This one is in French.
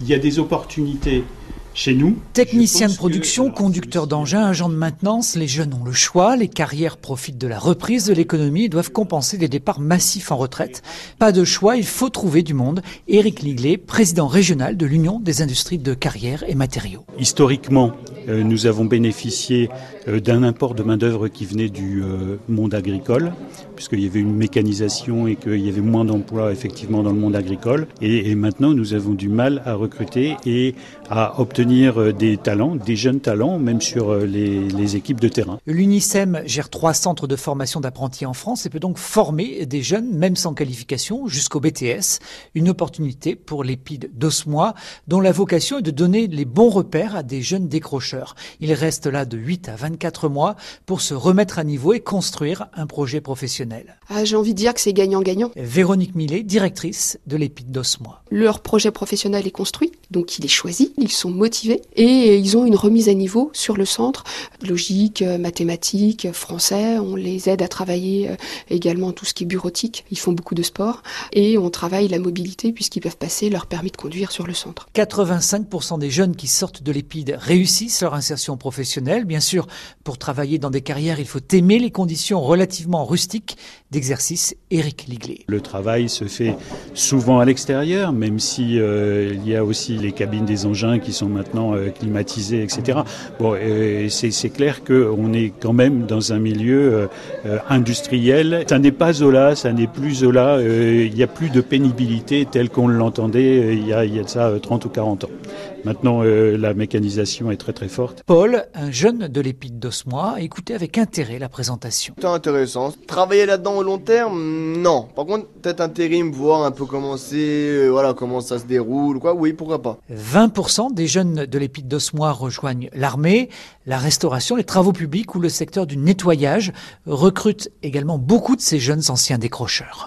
Il y a des opportunités chez nous. Technicien de production, conducteur d'engin, agent de maintenance, les jeunes ont le choix, les carrières profitent de la reprise de l'économie et doivent compenser des départs massifs en retraite. Pas de choix, il faut trouver du monde. Éric Liglet, président régional de l'Union des industries de carrière et matériaux. Historiquement, nous avons bénéficié euh, d'un import de main-d'œuvre qui venait du euh, monde agricole, puisqu'il y avait une mécanisation et qu'il y avait moins d'emplois effectivement dans le monde agricole. Et, maintenant, nous avons du mal à recruter et à obtenir des talents, des jeunes talents, même sur les, équipes de terrain. L'UNICEM gère trois centres de formation d'apprentis en France et peut donc former des jeunes, même sans qualification, jusqu'au BTS. Une opportunité pour l'épide d'Osmois, dont la vocation est de donner les bons repères à des jeunes Il reste là de 8 à 24 mois pour se remettre à niveau et construire un projet professionnel. Ah, J'ai envie de dire que c'est gagnant-gagnant. Véronique Millet, directrice de l'épide d'Osmois. Leur projet professionnel est construit, donc il est choisi, ils sont motivés et ils ont une remise à niveau sur le centre. Logique, mathématiques, français, on les aide à travailler également tout ce qui est bureautique. Ils font beaucoup de sport et on travaille la mobilité puisqu'ils peuvent passer leur permis de conduire sur le centre. 85% des jeunes qui sortent de l'épide réussissent leur insertion professionnelle. Bien sûr, pour travailler dans des carrières, il faut aimer les conditions relativement rustiques d'exercice. Éric Liglet. Le travail se fait souvent à l'extérieur, même si euh, il y a aussi les cabines des engins qui sont maintenant euh, climatisées, etc. Bon, euh, c'est clair qu'on est quand même dans un milieu euh, industriel. Ça n'est pas Zola, ça n'est plus Zola. euh, il n'y a plus de pénibilité telle qu'on l'entendait euh, il, y a, il y a de ça euh, 30 ou 40 ans. Maintenant, euh, la mécanisation est très très forte. Paul, un jeune de l'épide d'Osmois, a écouté avec intérêt la présentation. C'est intéressant. Travailler là-dedans au long terme, non. Par contre, peut-être intérim, voir un peu comment c'est, euh, voilà, comment ça se déroule, quoi. Oui, pourquoi pas. 20% des jeunes de l'épide d'Osmois rejoignent l'armée, la restauration, les travaux publics ou le secteur du nettoyage recrutent également beaucoup de ces jeunes anciens décrocheurs.